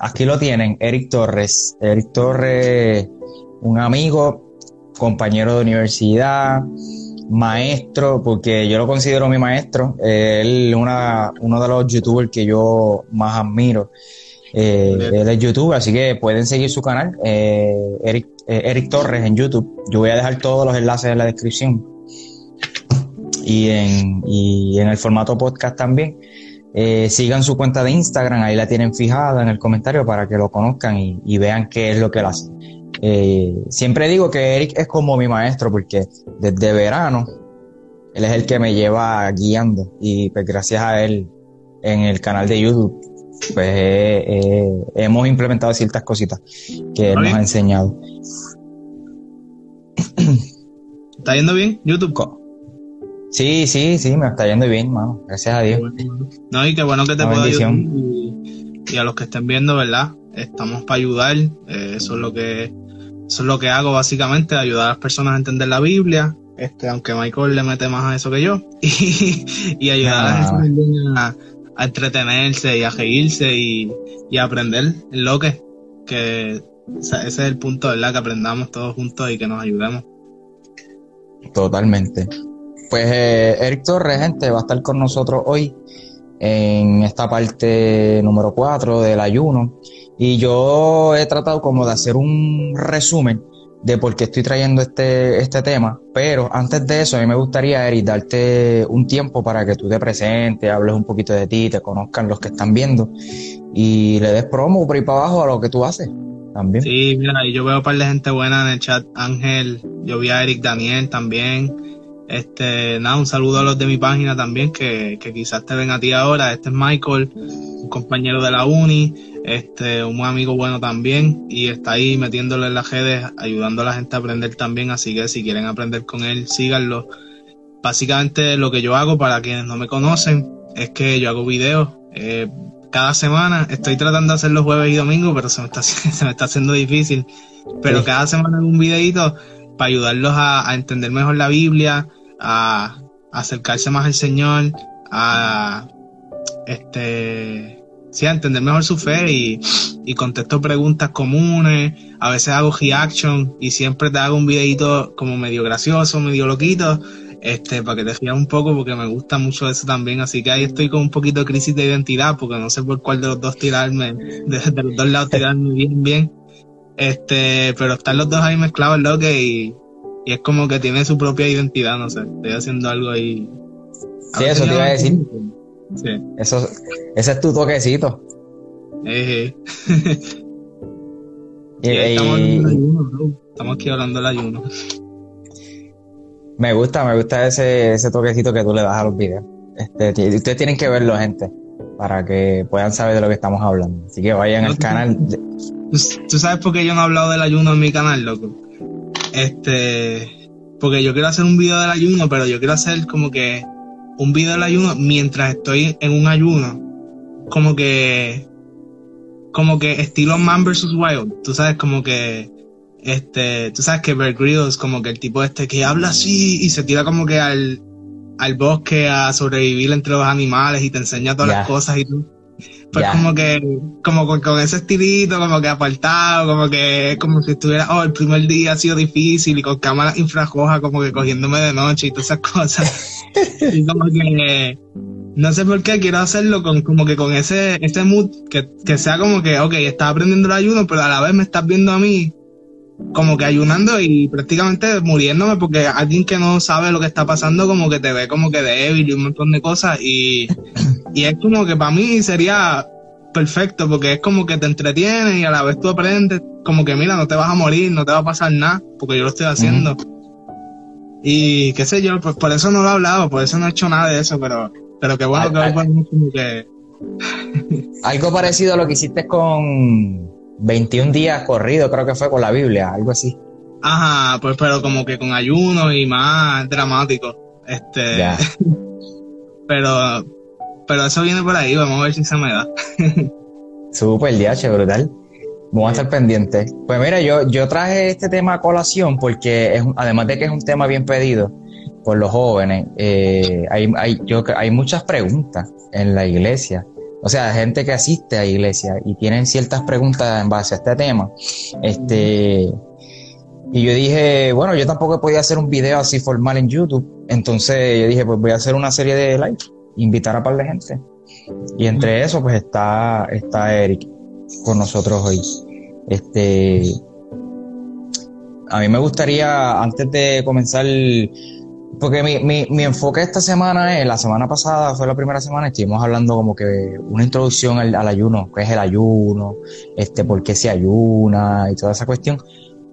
Aquí lo tienen, Eric Torres. Eric Torres, un amigo, compañero de universidad, maestro, porque yo lo considero mi maestro. él es uno de los youtubers que yo más admiro. Eh, él es youtuber, así que pueden seguir su canal, eh, Eric, eh, Eric Torres en YouTube. Yo voy a dejar todos los enlaces en la descripción. Y en el formato podcast también. Eh, sigan su cuenta de Instagram, ahí la tienen fijada en el comentario para que lo conozcan y, vean qué es lo que él hace. Eh, siempre digo que Eric es como mi maestro porque desde verano él es el que me lleva guiando y pues gracias a él en el canal de YouTube pues eh, hemos implementado ciertas cositas que él nos ha enseñado. ¿Está yendo bien YouTube? Sí, sí, sí, me está yendo bien, mano. Gracias a Dios. No, y qué bueno que te puedo ayudar. Y, a los que estén viendo, ¿verdad? Estamos para ayudar. Eh, eso es lo que eso es lo que hago básicamente, ayudar a las personas a entender la Biblia. Este, aunque Michael le mete más a eso que yo. Y, ayudar a, ah. a, entretenerse y a reírse y, y a aprender lo que, que ese es el punto, ¿verdad? Que aprendamos todos juntos y que nos ayudemos. Totalmente. Pues eh, Eric Torres, gente, va a estar con nosotros hoy en esta parte número 4 del ayuno. Y yo he tratado como de hacer un resumen de por qué estoy trayendo este, este tema. Pero antes de eso, a mí me gustaría, Eric, darte un tiempo para que tú te presentes, hables un poquito de ti, te conozcan los que están viendo y le des promo por ahí para abajo a lo que tú haces. También. Sí, mira, yo veo un par de gente buena en el chat. Ángel, yo vi a Eric Daniel también. Este, nada, un saludo a los de mi página también, que, que quizás te ven a ti ahora. Este es Michael, un compañero de la uni, este, un amigo bueno también, y está ahí metiéndole en las redes, ayudando a la gente a aprender también, así que si quieren aprender con él, síganlo. Básicamente lo que yo hago, para quienes no me conocen, es que yo hago videos eh, cada semana. Estoy tratando de hacer los jueves y domingos, pero se me está, se me está haciendo difícil. Pero cada semana un videito para ayudarlos a, a entender mejor la Biblia, a, acercarse más al Señor, a este sí, entender mejor su fe y, y contesto preguntas comunes, a veces hago reaction y siempre te hago un videito como medio gracioso, medio loquito, este, para que te rías un poco porque me gusta mucho eso también, así que ahí estoy con un poquito de crisis de identidad porque no sé por cuál de los dos tirarme, de, los dos lados tirarme bien, bien, este, pero están los dos ahí mezclados, lo que y y es como que tiene su propia identidad, no sé, estoy haciendo algo ahí. sí, eso te iba a decir. Sí. Eso, ese es tu toquecito. Eh, y, estamos, estamos aquí hablando del ayuno. Me gusta, me gusta ese, ese toquecito que tú le das a los videos. Este, ustedes tienen que verlo, gente, para que puedan saber de lo que estamos hablando. Así que vayan al canal. ¿Tú sabes por qué yo no he hablado del ayuno en mi canal, loco? Este, porque yo quiero hacer un video del ayuno, pero yo quiero hacer como que un video del ayuno mientras estoy en un ayuno. Como que, como que estilo Man vs. Wild. Tú sabes, como que, este, tú sabes que Bear Grylls, como que el tipo este que habla así y se tira como que al, al bosque a sobrevivir entre los animales y te enseña todas las cosas y tú. Pues como que, como con, ese estilito, como que apartado, como que, como si estuviera, oh, el primer día ha sido difícil y con cámaras infrarrojas como que cogiéndome de noche y todas esas cosas. y como que, no sé por qué quiero hacerlo con, como que con ese, ese mood, que, que sea como que, ok, estás aprendiendo el ayuno, pero a la vez me estás viendo a mí como que ayunando y prácticamente muriéndome porque alguien que no sabe lo que está pasando como que te ve como que débil y un montón de cosas y y es como que para mí sería perfecto, porque es como que te entretiene y a la vez tú aprendes, como que mira, no te vas a morir, no te va a pasar nada, porque yo lo estoy haciendo. Y qué sé yo, pues por eso no lo he hablado, por eso no he hecho nada de eso, pero, pero qué bueno que hoy como que... Algo parecido a lo que hiciste con 21 días corrido, creo que fue con la Biblia, algo así. Ajá, pues pero como que con ayuno y más dramático. Este. pero, pero eso viene por ahí, vamos a ver si se me da. Súper, DH, brutal. Vamos a estar pendientes. Pues mira, yo, yo traje este tema a colación porque es, además de que es un tema bien pedido por los jóvenes, eh, hay, hay, yo, hay muchas preguntas en la iglesia. O sea, gente que asiste a iglesia y tienen ciertas preguntas en base a este tema. Este, y yo dije, bueno, yo tampoco podía hacer un video así formal en YouTube. Entonces yo dije, pues voy a hacer una serie de live, invitar a par de gente. Y entre eso, pues está, está Eric con nosotros hoy. Este, a mí me gustaría, antes de comenzar, porque mi, mi, mi enfoque esta semana es, la semana pasada fue la primera semana, estuvimos hablando como que una introducción al, ayuno, qué es el ayuno, este, por qué se ayuna y toda esa cuestión.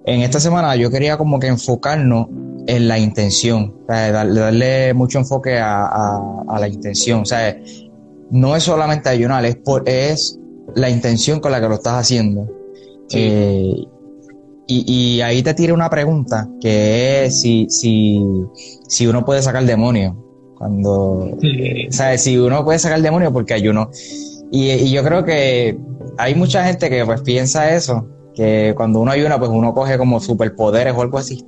En esta semana yo quería como que enfocarnos en la intención, darle, mucho enfoque a, a, la intención, o sea, no es solamente ayunar, es, por, es la intención con la que lo estás haciendo. Eh, y, ahí te tira una pregunta que es si, si, si uno puede sacar demonio. Cuando, ¿sabes? Si uno puede sacar demonio porque ayuno. Y, y yo creo que hay mucha gente que pues piensa eso, que cuando uno ayuna pues uno coge como superpoderes o algo así.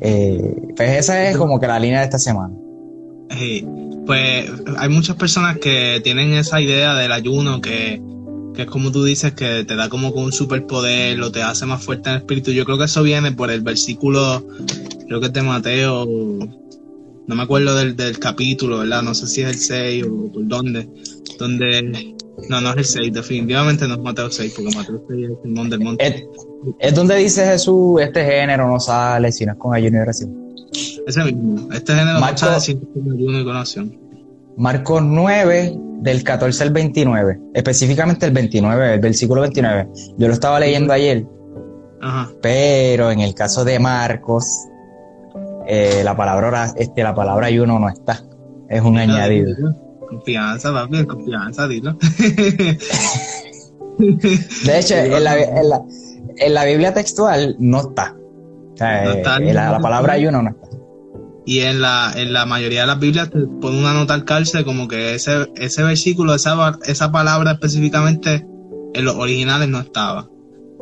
Eh, pues esa es como que la línea de esta semana. pues hay muchas personas que tienen esa idea del ayuno que que es como tú dices, que te da como un superpoder, lo te hace más fuerte en el espíritu. Yo creo que eso viene por el versículo, creo que es de Mateo, no me acuerdo del, del capítulo, ¿verdad? No sé si es el 6 o por dónde, donde, no, no es el 6, definitivamente no es Mateo 6, porque Mateo 6 es el monte del monte. Es, donde dice Jesús, este género no sale si no es con ayuno y oración. Ese mismo, este género no sale si no es con ayuno y oración. Marcos 9, del 14 al 29, específicamente el 29, el versículo 29. Yo lo estaba leyendo ayer, pero en el caso de Marcos, eh, la palabra este, la palabra ayuno no está, es un añadido. Confianza, papi, confianza, dilo. de hecho, en la, en, la, Biblia textual no está. O sea, eh, la palabra ayuno no está. Y en la, en la mayoría de las Biblias te pone una nota al cárcel como que ese, ese versículo, esa, esa palabra específicamente en los originales no estaba.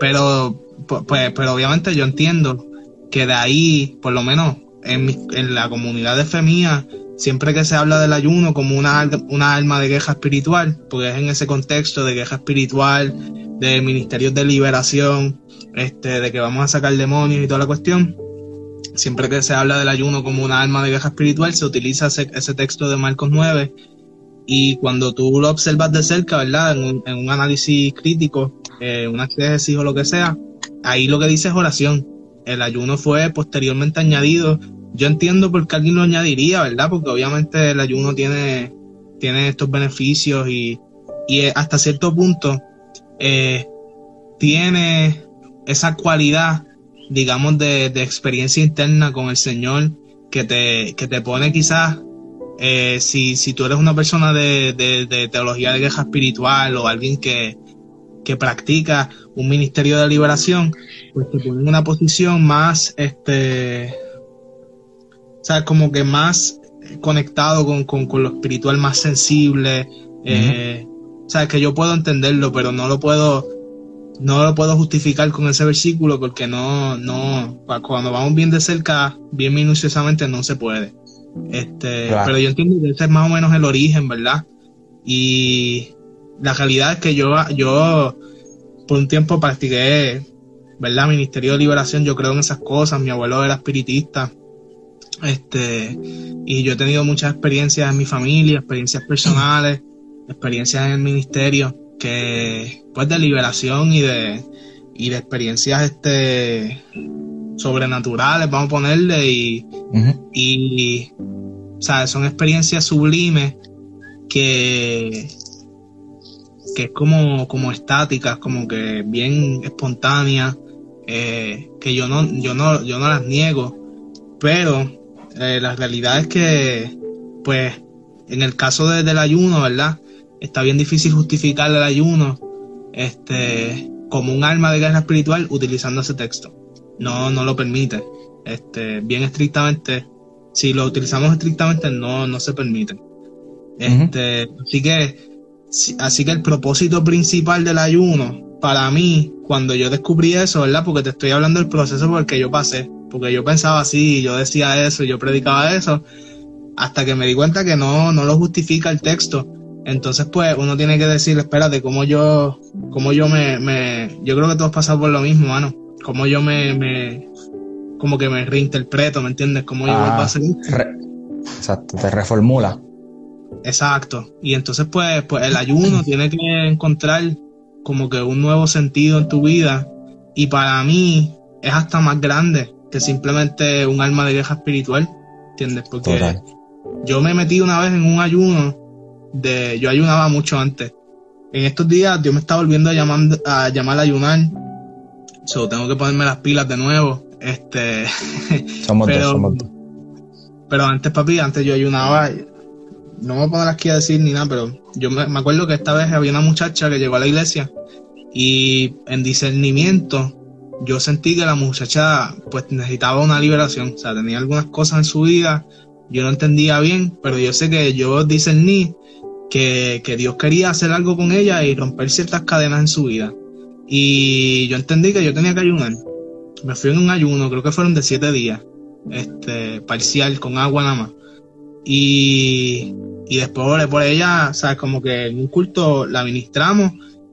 Pero, pues, pero obviamente yo entiendo que de ahí, por lo menos en, en la comunidad de Femía, siempre que se habla del ayuno como una, una alma de queja espiritual, porque es en ese contexto de queja espiritual, de ministerios de liberación, este, de que vamos a sacar demonios y toda la cuestión, siempre que se habla del ayuno como una arma de guerra espiritual, se utiliza ese, texto de Marcos 9 y cuando tú lo observas de cerca, ¿verdad? En un, análisis crítico, eh, una exégesis o lo que sea, ahí lo que dice es oración. El ayuno fue posteriormente añadido. Yo entiendo por qué alguien lo añadiría, ¿verdad? Porque obviamente el ayuno tiene, tiene estos beneficios y, y hasta cierto punto eh, tiene esa cualidad digamos, de, experiencia interna con el Señor que te, que te pone quizás, eh, si, si tú eres una persona de, de, teología de guerra espiritual o alguien que, que practica un ministerio de liberación, pues te pone en una posición más, este, o sea, como que más conectado con, con, lo espiritual, más sensible. eh, o sea, que yo puedo entenderlo, pero no lo puedo no lo puedo justificar con ese versículo porque no, no, cuando vamos bien de cerca, bien minuciosamente, no se puede. Este, pero yo entiendo que ese es más o menos el origen, ¿verdad? Y la realidad es que yo, yo por un tiempo practiqué, ¿verdad? Ministerio de Liberación, yo creo en esas cosas, mi abuelo era espiritista, este, y yo he tenido muchas experiencias en mi familia, experiencias personales, experiencias en el ministerio, que pues de liberación y de y de experiencias este sobrenaturales vamos a ponerle y, y o sea, son experiencias sublimes que que es como como estáticas como que bien espontáneas eh, que yo no yo no yo no las niego pero eh, la realidad es que pues en el caso del ayuno verdad está bien difícil justificar el ayuno este, como un arma de guerra espiritual utilizando ese texto. No, no lo permite. Este, bien estrictamente, si lo utilizamos estrictamente, no, no se permite. Este, así que, así que el propósito principal del ayuno, para mí, cuando yo descubrí eso, ¿verdad? Porque te estoy hablando del proceso porque yo pasé, porque yo pensaba así, yo decía eso, yo predicaba eso, hasta que me di cuenta que no, no lo justifica el texto. Entonces, pues, uno tiene que decir, espérate, cómo yo, cómo yo me, me, yo creo que todos pasamos por lo mismo, mano. Cómo yo me, me, como que me reinterpreto, ¿me entiendes? Cómo yo Ah, vuelvo a hacer Exacto, te reformula. Exacto. Y entonces, pues, pues el ayuno tiene que encontrar como que un nuevo sentido en tu vida. Y para mí es hasta más grande que simplemente un alma de guerra espiritual. ¿Entiendes? Porque Total. yo me metí una vez en un ayuno de. Yo ayunaba mucho antes. En estos días Dios me está volviendo a llamar a, llamar a ayunar. So, tengo que ponerme las pilas de nuevo. Este. Somos Pero- dos, somos dos. Pero antes, papi, antes yo ayunaba. No me voy a poner aquí a decir ni nada, pero yo me, me acuerdo que esta vez había una muchacha que llegó a la iglesia y en discernimiento yo sentí que la muchacha pues necesitaba una liberación. O sea, tenía algunas cosas en su vida, yo no entendía bien, pero yo sé que yo discerní que, que Dios quería hacer algo con ella y romper ciertas cadenas en su vida. Y yo entendí que yo tenía que ayunar. Me fui en un ayuno, creo que fueron de siete días este, parcial con agua nada más. Y, y después oré por ella, o sea, como que en un culto la ministramos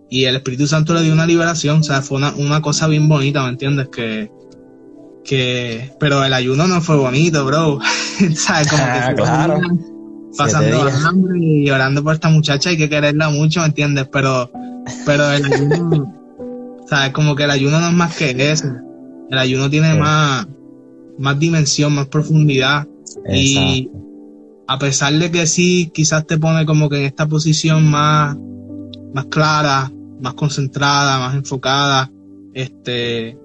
y el Espíritu Santo le dio una liberación, o sea, fue una, una cosa bien bonita, ¿me entiendes? Que, que, pero el ayuno no fue bonito, bro. ¿Sabes? Como que claro. Pasando hambre y orando por esta muchacha, hay que quererla mucho, ¿me entiendes? Pero, pero el ayuno, ¿sabes? Como que el ayuno no es más que eso. El ayuno tiene Sí. más, más dimensión, más profundidad. Y Exacto. a pesar de que sí, quizás te pone como que en esta posición más, más clara, más concentrada, más enfocada, este,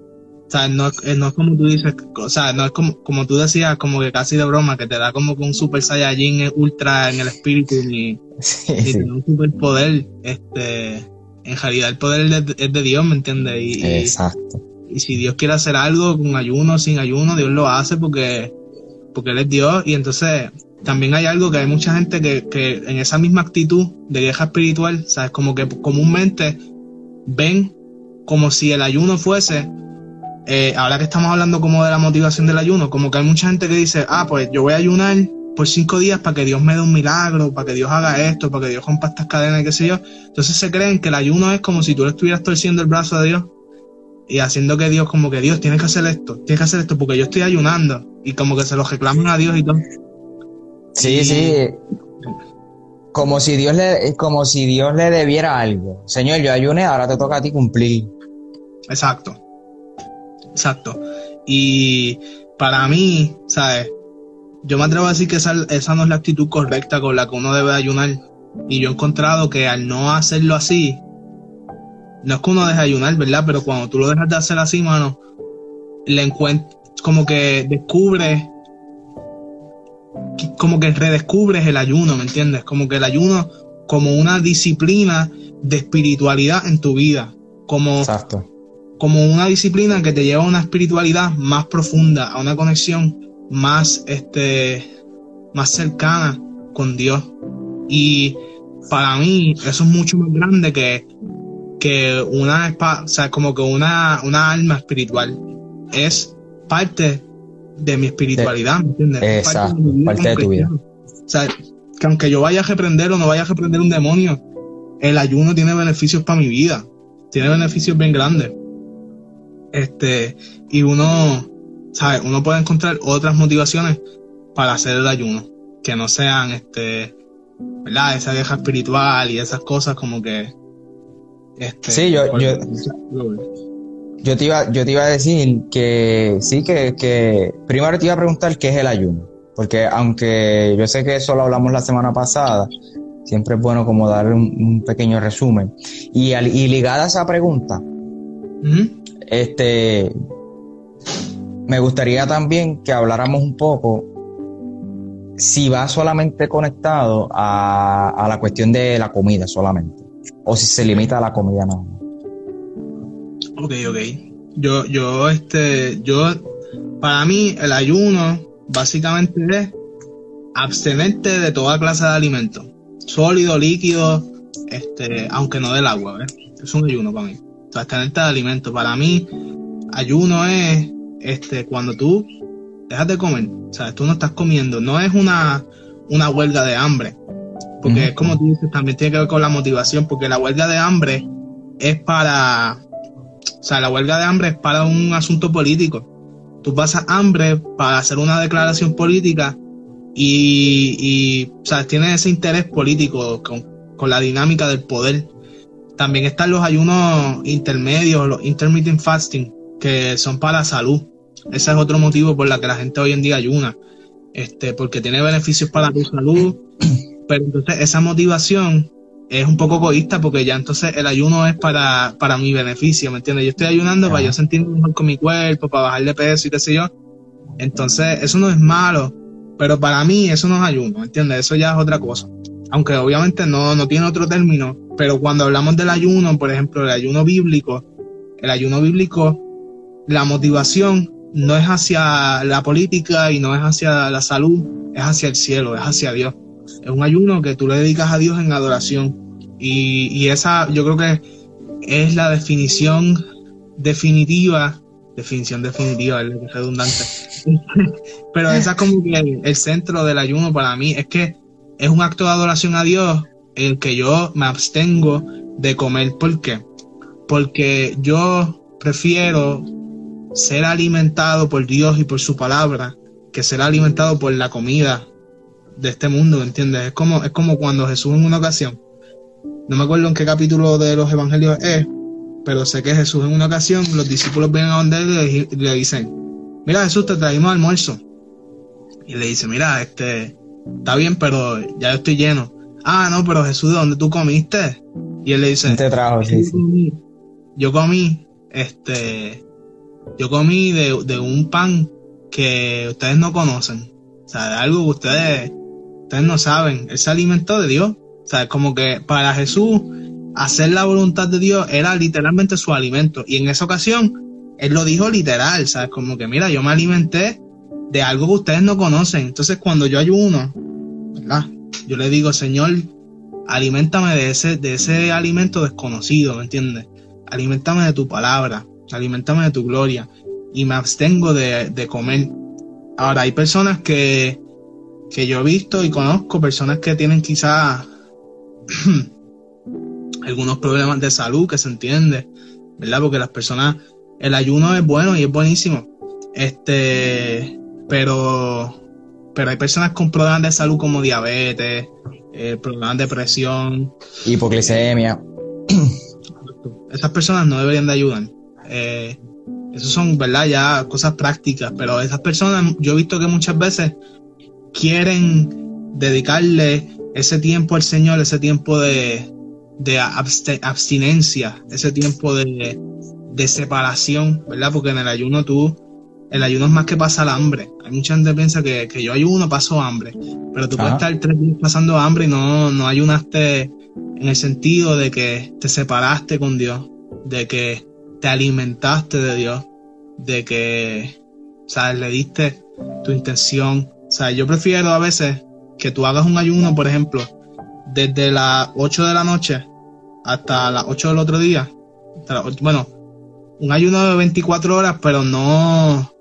o sea, no, es- no es como tú dices, o sea, no es como, como tú decías, como que casi de broma, que te da como que un super saiyajin ultra en el espíritu ni, Sí, ni un super poder, este, en realidad el poder es de, es de Dios, ¿me entiendes? Y, Exacto. y si Dios quiere hacer algo con ayuno o sin ayuno, Dios lo hace porque, porque Él es Dios. Y entonces también hay algo que hay mucha gente que, que en esa misma actitud de guerra espiritual, ¿sabes? Como que comúnmente ven como si el ayuno fuese, eh, ahora que estamos hablando como de la motivación del ayuno, como que hay mucha gente que dice, ah, pues yo voy a ayunar por cinco días para que Dios me dé un milagro, para que Dios haga esto, para que Dios rompa estas cadenas y qué sé yo. Entonces se creen que el ayuno es como si tú le estuvieras torciendo el brazo a Dios y haciendo que Dios, como que Dios, tienes que hacer esto, tienes que hacer esto porque yo estoy ayunando y como que se lo reclaman a Dios y todo. Sí, Y- sí. Como si Dios le, como si Dios le debiera algo. Señor, yo ayuné, ahora te toca a ti cumplir. Exacto. Exacto. Y para mí, ¿sabes? Yo me atrevo a decir que esa, esa no es la actitud correcta con la que uno debe ayunar. Y yo he encontrado que al no hacerlo así, no es que uno deje de ayunar, ¿verdad? Pero cuando tú lo dejas de hacer así, mano, le encuentras, como que descubres, como que redescubres el ayuno, ¿me entiendes? Como que el ayuno como una disciplina de espiritualidad en tu vida. Como Exacto. Como una disciplina que te lleva a una espiritualidad más profunda, a una conexión más, este, más cercana con Dios. Y para mí eso es mucho más grande que, que una, o sea, como que una, una alma espiritual. Es parte de mi espiritualidad, ¿me entiendes? Es Exacto, mi vida parte de tu vida. O sea, que aunque yo vaya a reprender o no vaya a reprender un demonio, el ayuno tiene beneficios para mi vida. Tiene beneficios bien grandes. Este, y uno, ¿sabes? Uno puede encontrar otras motivaciones para hacer el ayuno, que no sean, este, ¿verdad? Esa guerra espiritual y esas cosas como que, este, Sí, yo- yo- Yo te iba, yo te iba a decir que sí, que, que primero te iba a preguntar qué es el ayuno, porque aunque yo sé que eso lo hablamos la semana pasada, siempre es bueno como dar un, un pequeño resumen. Y, al- y ligada a esa pregunta. Este, me gustaría también que habláramos un poco si va solamente conectado a, la cuestión de la comida solamente, o si se limita a la comida nada más. Ok, ok. Yo, yo, este, yo, para mí, el ayuno básicamente es abstenerte de toda clase de alimentos. Sólido, líquido, este, aunque no del agua. Es un ayuno para mí. Abstenerte de alimentos. Para mí, ayuno es, este, cuando tú dejas de comer. O sea, tú no estás comiendo. No es una, una huelga de hambre. Porque es como tú dices, también tiene que ver con la motivación, porque la huelga de hambre es para, o sea, la huelga de hambre es para un asunto político. Tú pasas hambre para hacer una declaración política y, y o sea, tienes ese interés político con, con la dinámica del poder. También están los ayunos intermedios, los intermittent fasting, que son para la salud. Ese es otro motivo por la que la gente hoy en día ayuna. Este, porque tiene beneficios para tu salud, pero entonces esa motivación es un poco egoísta porque ya entonces el ayuno es para, para mi beneficio, ¿me entiendes? Yo estoy ayunando para yo sentirme mejor con mi cuerpo, para bajar de peso y qué sé yo. Entonces, eso no es malo, pero para mí eso no es ayuno, ¿me entiendes? Eso ya es otra cosa. Aunque obviamente no, no tiene otro término, pero cuando hablamos del ayuno, por ejemplo, el ayuno bíblico, el ayuno bíblico, la motivación no es hacia la política y no es hacia la salud, es hacia el cielo, es hacia Dios. Es un ayuno que tú le dedicas a Dios en adoración. Y, y esa yo creo que es la definición definitiva, definición definitiva, es redundante. Pero esa es como que el, el centro del ayuno para mí. Es que es un acto de adoración a Dios el que yo me abstengo de comer. ¿Por qué? Porque yo prefiero ser alimentado por Dios y por su palabra que ser alimentado por la comida de este mundo, ¿me entiendes? Es como, es como cuando Jesús en una ocasión, no me acuerdo en qué capítulo de los evangelios es, pero sé que Jesús en una ocasión, los discípulos vienen a donde él y le, dicen, mira Jesús, te traímos almuerzo. Y le dice, mira, este, está bien, pero ya estoy lleno. Ah, no, pero Jesús, ¿de dónde tú comiste? Y él le dice, te trajo, sí, sí. yo comí, este, yo comí de, de un pan que ustedes no conocen. O sea, de algo que ustedes ustedes no saben, él se alimentó de Dios. O sea, como que para Jesús hacer la voluntad de Dios era literalmente su alimento. Y en esa ocasión, él lo dijo literal, ¿sabes? Como que, mira, yo me alimenté de algo que ustedes no conocen. Entonces, cuando yo ayuno, ¿verdad? Yo le digo, Señor, alimentame de ese, de ese alimento desconocido, ¿me entiendes? Alimentame de tu palabra, alimentame de tu gloria. Y me abstengo de, de comer. Ahora, hay personas que que yo he visto y conozco personas que tienen quizás algunos problemas de salud, que se entiende, ¿verdad? Porque las personas, el ayuno es bueno y es buenísimo. Este, pero, pero hay personas con problemas de salud como diabetes, eh, problemas de presión, hipoglicemia. Esas personas no deberían de ayudar. Eh, eso son, ¿verdad? Ya cosas prácticas, pero esas personas, yo he visto que muchas veces quieren dedicarle ese tiempo al Señor, ese tiempo de, de abstinencia, ese tiempo de, de, separación, ¿verdad? Porque en el ayuno tú, el ayuno es más que pasar hambre. Hay mucha gente que piensa que, que yo ayuno, paso hambre, pero tú puedes estar tres días pasando hambre y no, no ayunaste en el sentido de que te separaste con Dios, de que te alimentaste de Dios, de que, o le diste tu intención, o sea, yo prefiero a veces que tú hagas un ayuno, por ejemplo, desde las 8 de la noche hasta las 8 del otro día. bueno, un ayuno de 24 horas, pero no.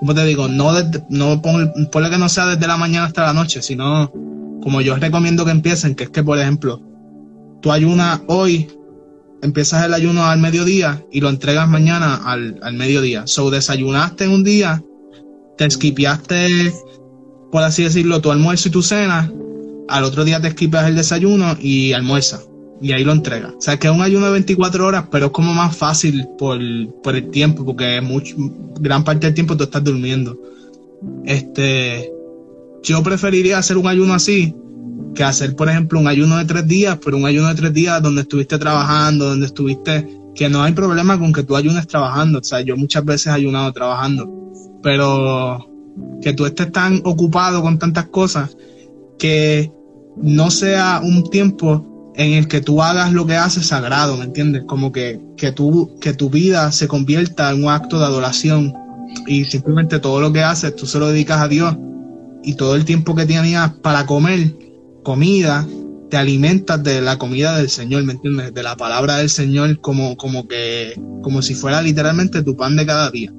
¿Cómo te digo? No, no ponle, que no sea desde la mañana hasta la noche, sino como yo recomiendo que empiecen, que es que, por ejemplo, tú ayunas hoy, empiezas el ayuno al mediodía y lo entregas mañana al, al mediodía. So, desayunaste un día te esquipeaste, por así decirlo, tu almuerzo y tu cena, al otro día te esquipeas el desayuno y almuerza. Y ahí lo entregas. O sea, que es un ayuno de 24 horas, pero es como más fácil por, por el tiempo, porque mucho, gran parte del tiempo tú estás durmiendo. Este, yo preferiría hacer un ayuno así que hacer, por ejemplo, un ayuno de tres días, pero un ayuno de tres días donde estuviste trabajando, donde estuviste, que no hay problema con que tú ayunes trabajando. O sea, yo muchas veces he ayunado trabajando pero que tú estés tan ocupado con tantas cosas que no sea un tiempo en el que tú hagas lo que haces sagrado, ¿me entiendes? Como que, que, tú, que tu vida se convierta en un acto de adoración y simplemente todo lo que haces tú se lo dedicas a Dios y todo el tiempo que tenías para comer comida, te alimentas de la comida del Señor, ¿me entiendes? De la palabra del Señor como, como que, como si fuera literalmente tu pan de cada día.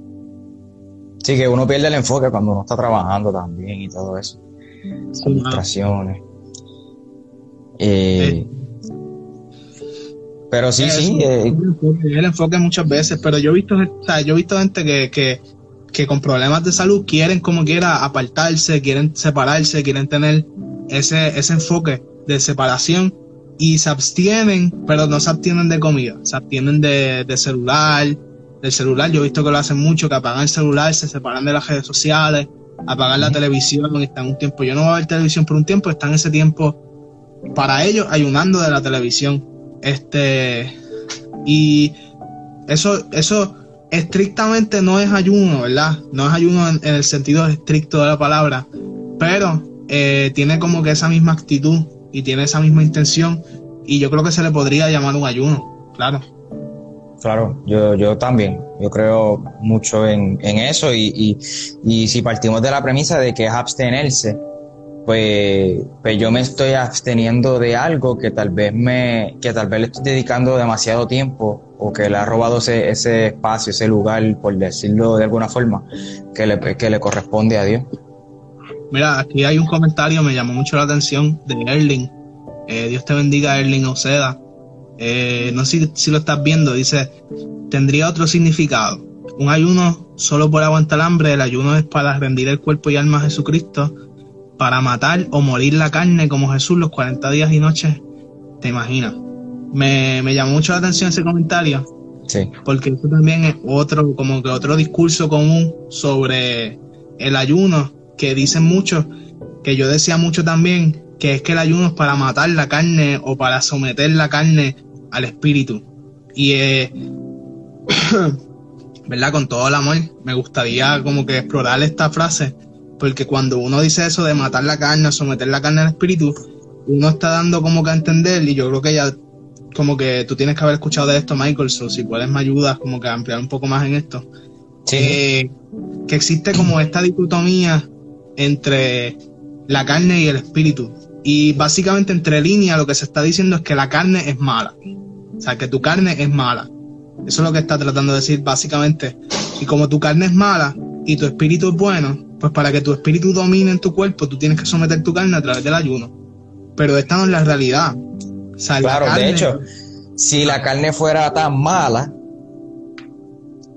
Sí, que uno pierde el enfoque cuando uno está trabajando también y todo eso. Ilustraciones. Eh, pero sí, sí. Eh, el enfoque muchas veces, pero yo he visto, yo he visto gente que, que, que con problemas de salud quieren como quiera apartarse, quieren separarse, quieren tener ese, ese enfoque de separación y se abstienen, pero no se abstienen de comida, se abstienen de, de celular, del celular. Yo he visto que lo hacen mucho, que apagan el celular, se separan de las redes sociales, apagan la televisión, están un tiempo. Yo no voy a ver televisión por un tiempo, están ese tiempo para ellos ayunando de la televisión. Este, y eso, eso estrictamente no es ayuno, ¿verdad? No es ayuno en, el sentido estricto de la palabra, pero eh, tiene como que esa misma actitud y tiene esa misma intención y yo creo que se le podría llamar un ayuno, claro. Claro, yo, yo también, yo creo mucho en, en eso y, y, y, si partimos de la premisa de que es abstenerse, pues, pues yo me estoy absteniendo de algo que tal vez me, que tal vez le estoy dedicando demasiado tiempo o que le ha robado ese, ese espacio, ese lugar, por decirlo de alguna forma, que le, que le corresponde a Dios. Mira, aquí hay un comentario, me llamó mucho la atención de Erling. Eh, Dios te bendiga, Erling Oceda. Eh, no sé si, lo estás viendo, dice, tendría otro significado. Un ayuno solo por aguantar hambre, el ayuno es para rendir el cuerpo y alma a Jesucristo, para matar o morir la carne como Jesús los 40 días y noches. ¿Te imaginas? Me, me llamó mucho la atención ese comentario. Sí. Porque eso también es otro, como que otro discurso común sobre el ayuno, que dicen mucho, que yo decía mucho también, que es que el ayuno es para matar la carne o para someter la carne al espíritu. Y, eh, ¿verdad? Con todo el amor, me gustaría como que explorar esta frase, porque cuando uno dice eso de matar la carne, someter la carne al espíritu, uno está dando como que a entender, y yo creo que ya, como que tú tienes que haber escuchado de esto, Michael, so si puedes me ayudas como que a ampliar un poco más en esto. Sí. Eh, que existe como esta dicotomía entre la carne y el espíritu. Y básicamente entre líneas lo que se está diciendo es que la carne es mala. O sea, que tu carne es mala. Eso es lo que está tratando de decir básicamente. Y como tu carne es mala y tu espíritu es bueno, pues para que tu espíritu domine en tu cuerpo, tú tienes que someter tu carne a través del ayuno. Pero esta no es la realidad. claro, de hecho, si la carne fuera tan mala,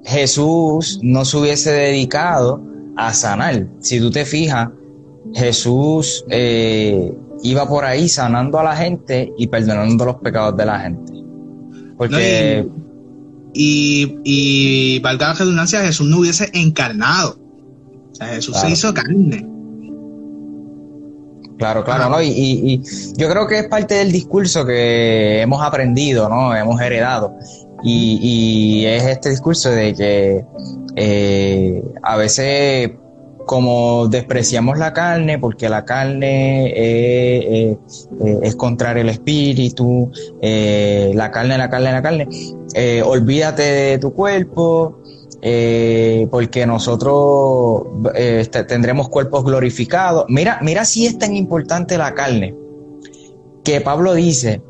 Jesús no se hubiese dedicado a sanar. Si tú te fijas, Jesús eh, iba por ahí sanando a la gente y perdonando los pecados de la gente. Porque... y, y, valga la redundancia, Jesús no hubiese encarnado. O sea, Jesús se hizo carne. Claro, claro, ¿no? Y, y, yo creo que es parte del discurso que hemos aprendido, ¿no? Hemos heredado. Y, y es este discurso de que eh, a veces como despreciamos la carne, porque la carne eh, eh, es contrario al espíritu, la carne, la carne, la carne, olvídate de tu cuerpo, porque nosotros tendremos cuerpos glorificados. Mira, mira si es tan importante la carne, que Pablo dice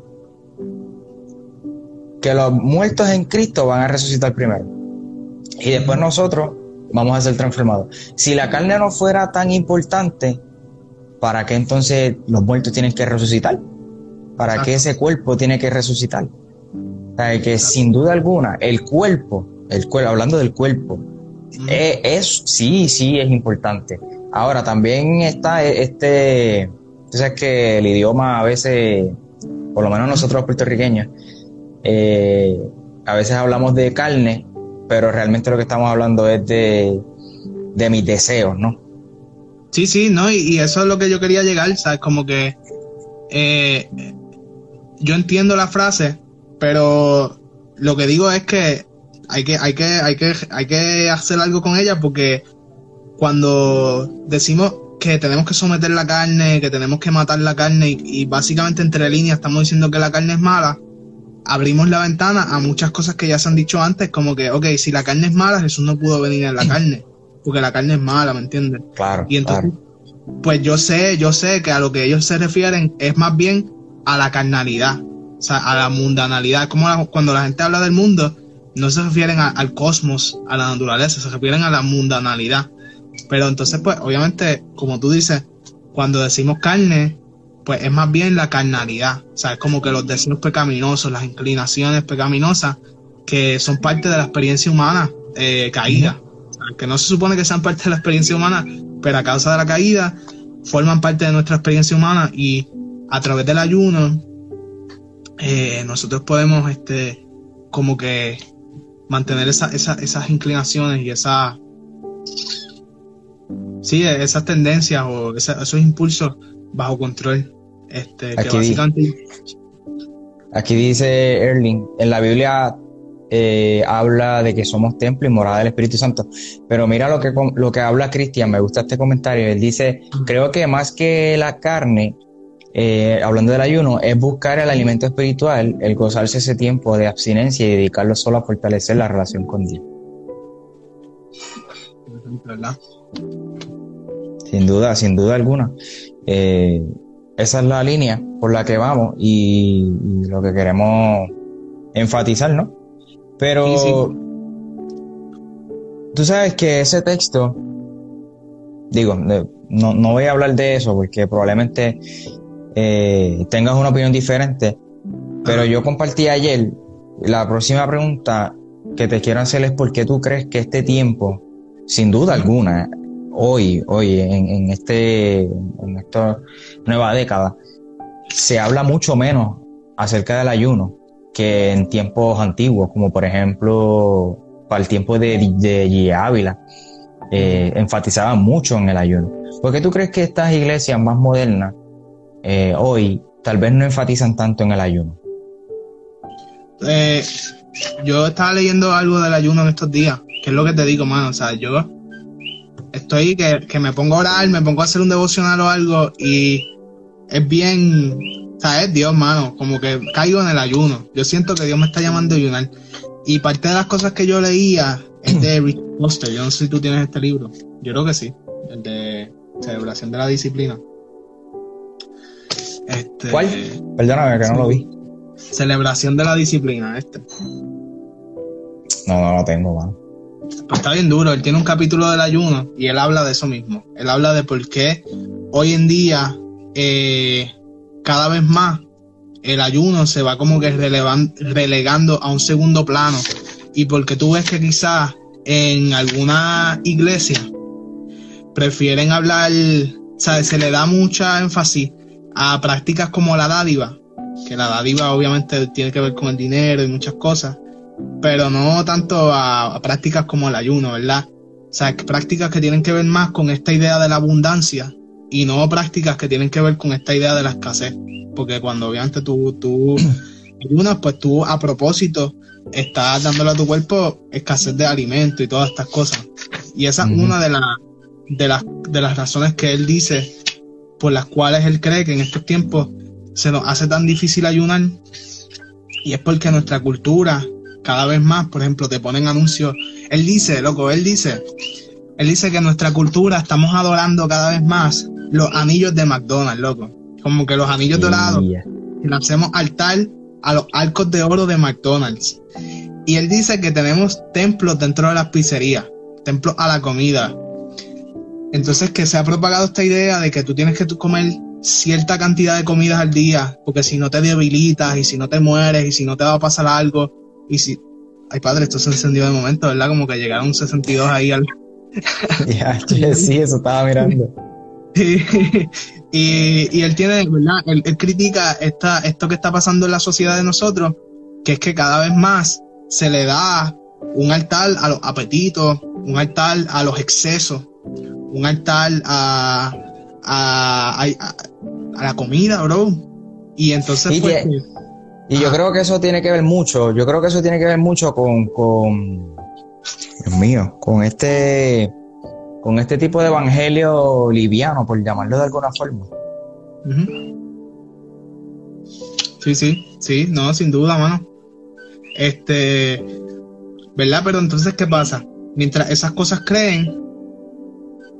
que los muertos en Cristo van a resucitar primero. Y después nosotros vamos a ser transformados. Si la carne no fuera tan importante, ¿para qué entonces los muertos tienen que resucitar? ¿Para qué ese cuerpo tiene que resucitar? Sea, que sin duda alguna, el cuerpo, el cuerpo, hablando del cuerpo, eh, es, sí, sí es importante. Ahora, también está este, tú sabes que el idioma a veces, por lo menos nosotros los puertorriqueños, eh, a veces hablamos de carne pero realmente lo que estamos hablando es de, mis deseos, ¿no? Sí, sí, no, y, eso es lo que yo quería llegar, ¿sabes? Como que eh, yo entiendo la frase, pero lo que digo es que hay que, hay que, hay que, hay que hacer algo con ella porque cuando decimos que tenemos que someter la carne, que tenemos que matar la carne y, y básicamente entre líneas estamos diciendo que la carne es mala, abrimos la ventana a muchas cosas que ya se han dicho antes, como que, ok, si la carne es mala, Jesús no pudo venir en la carne, porque la carne es mala, ¿me entiendes? Claro. Y entonces, claro. pues yo sé, yo sé que a lo que ellos se refieren es más bien a la carnalidad, sea, a la mundanalidad. Como la- cuando la gente habla del mundo, no se refieren a- al cosmos, a la naturaleza, se refieren a la mundanalidad. Pero entonces, pues, obviamente, como tú dices, cuando decimos carne, pues es más bien la carnalidad. O sea, es como que los deseos pecaminosos, las inclinaciones pecaminosas, que son parte de la experiencia humana eh, caída. O sea, que no se supone que sean parte de la experiencia humana, pero a causa de la caída, forman parte de nuestra experiencia humana y a través del ayuno, eh, nosotros podemos, este, como que mantener esa, esa- esas inclinaciones y esa, sí, esas tendencias o esa- esos impulsos bajo control. Este, que Aquí di- básicamente, Aquí dice Erling, en la Biblia eh, habla de que somos templo y morada del Espíritu Santo. Pero mira lo que, lo que habla Cristian, me gusta este comentario. Él dice, creo que más que la carne, eh, hablando del ayuno, es buscar el alimento espiritual, el gozarse ese tiempo de abstinencia y dedicarlo solo a fortalecer la relación con Dios. ¿verdad? Sin duda, sin duda alguna. Eh, esa es la línea por la que vamos y, y lo que queremos enfatizar, ¿no? Pero Sí, sí. tú sabes que ese texto, digo, no, no voy a hablar de eso porque probablemente eh, tengas una opinión diferente, pero yo compartí ayer, la próxima pregunta que te quiero hacer es por qué tú crees que este tiempo, sin duda alguna, hoy, hoy, en, en este, en esta nueva década, se habla mucho menos acerca del ayuno que en tiempos antiguos, como por ejemplo para el tiempo de, de G. Ávila, eh, enfatizaban mucho en el ayuno. ¿Por qué tú crees que estas iglesias más modernas eh, hoy tal vez no enfatizan tanto en el ayuno? Eh, yo estaba leyendo algo del ayuno en estos días, que es lo que te digo, mano. O sea, yo estoy que, que me pongo a orar, me pongo a hacer un devocional o algo y es bien, o Dios, mano. Como que caigo en el ayuno. Yo siento que Dios me está llamando a ayunar. Y parte de las cosas que yo leía es de Rick Foster. Yo no sé si tú tienes este libro. Yo creo que sí. El de Celebración de la Disciplina. Este, ¿Cuál? Perdóname que no lo vi. Celebración de la Disciplina, este. No, no lo tengo, mano. Pues está bien duro. Él tiene un capítulo del ayuno y él habla de eso mismo. Él habla de por qué hoy en día, eh, cada vez más, el ayuno se va como que relegando a un segundo plano. Y porque tú ves que quizás en alguna iglesia prefieren hablar, o sea, se le da mucha énfasis a prácticas como la dádiva, que la dádiva obviamente tiene que ver con el dinero y muchas cosas, pero no tanto a, a prácticas como el ayuno, ¿verdad? O sea, prácticas que tienen que ver más con esta idea de la abundancia y no prácticas que tienen que ver con esta idea de la escasez. Porque cuando obviamente tú, tú ayunas, pues tú a propósito estás dándole a tu cuerpo escasez de alimento y todas estas cosas. Y esa es una de, la- de, las, de las razones que él dice por las cuales él cree que en estos tiempos se nos hace tan difícil ayunar. Y es porque nuestra cultura, cada vez más, por ejemplo, te ponen anuncios. Él dice, loco, él dice, él dice que en nuestra cultura estamos adorando cada vez más los anillos de McDonald's, loco. Como que los anillos dorados y le hacemos altar a los arcos de oro de McDonald's. Y él dice que tenemos templos dentro de las pizzerías, templos a la comida. Entonces que se ha propagado esta idea de que tú tienes que comer cierta cantidad de comidas al día, porque si no te debilitas y si no te mueres y si no te va a pasar algo y si... Ay padre, esto se encendió de momento, ¿verdad? Como que llegaron 62 ahí al... Ya, sí, eso estaba mirando. y, y él tiene, ¿verdad? Él, él critica esta, esto que está pasando en la sociedad de nosotros, que es que cada vez más se le da un altar a los apetitos, un altar a los excesos, un altar a, a, a, a la comida, bro. Y entonces, Y pues, que- Y yo creo que eso tiene que ver mucho, yo creo que eso tiene que ver mucho con, con Dios mío, con este, con este tipo de evangelio liviano, por llamarlo de alguna forma. Sí, sí, sí, no, sin duda, mano. Este, ¿verdad? Pero entonces, ¿qué pasa? Mientras esas cosas creen,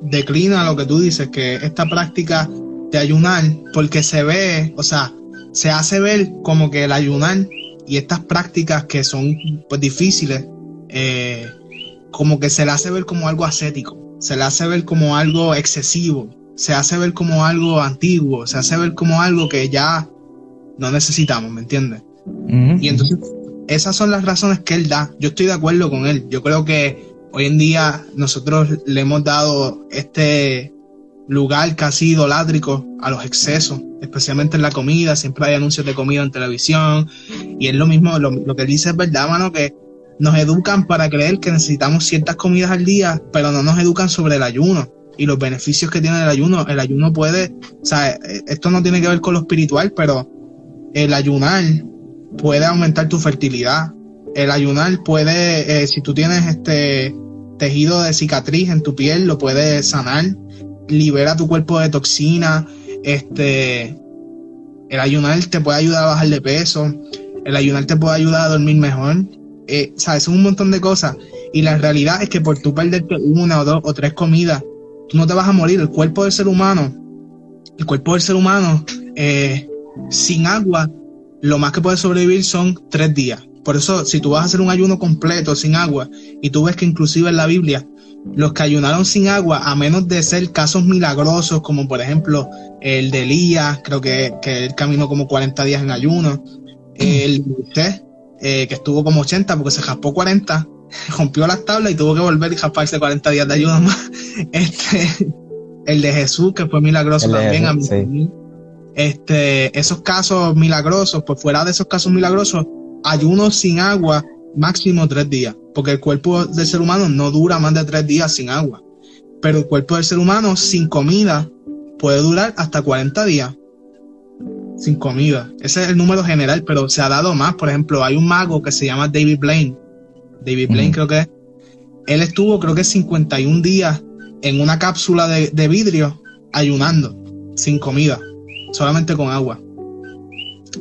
declina lo que tú dices, que esta práctica de ayunar, porque se ve, o sea, se hace ver como que el ayunar y estas prácticas que son pues difíciles, eh, como que se le hace ver como algo ascético, se le hace ver como algo excesivo, se hace ver como algo antiguo, se hace ver como algo que ya no necesitamos, ¿me entiendes? Y entonces, esas son las razones que él da. Yo estoy de acuerdo con él. Yo creo que hoy en día nosotros le hemos dado este lugar casi idolátrico a los excesos, especialmente en la comida. Siempre hay anuncios de comida en televisión. Y es lo mismo, lo, lo que dice es verdad, mano, que nos educan para creer que necesitamos ciertas comidas al día, pero no nos educan sobre el ayuno y los beneficios que tiene el ayuno. El ayuno puede, o sea, esto no tiene que ver con lo espiritual, pero el ayunar puede aumentar tu fertilidad. El ayunar puede, eh, si tú tienes este tejido de cicatriz en tu piel, lo puede sanar, libera tu cuerpo de toxina, este, el ayunar te puede ayudar a bajar de peso, el ayunar te puede ayudar a dormir mejor, eh, sabes, un montón de cosas. Y la realidad es que por tú perderte una o dos o tres comidas, tú no te vas a morir. El cuerpo del ser humano, el cuerpo del ser humano, eh, sin agua, lo más que puede sobrevivir son tres días. Por eso, si tú vas a hacer un ayuno completo sin agua, y tú ves que inclusive en la Biblia, los que ayunaron sin agua, a menos de ser casos milagrosos, como por ejemplo el de Elías, creo que, que él caminó como 40 días en ayuno, el de usted, eh, que estuvo como 80 porque se jaspó 40, rompió las tablas y tuvo que volver y jasparse 40 días de ayuno más. Este, el de Jesús, que fue milagroso también. a mí, Este, esos casos milagrosos, pues fuera de esos casos milagrosos, ayuno sin agua máximo tres días, porque el cuerpo del ser humano no dura más de tres días sin agua, pero el cuerpo del ser humano sin comida puede durar hasta 40 días sin comida. Ese es el número general, pero se ha dado más. Por ejemplo, hay un mago que se llama David Blaine. David Blaine creo que Él estuvo creo que 51 días en una cápsula de, vidrio ayunando, sin comida, solamente con agua.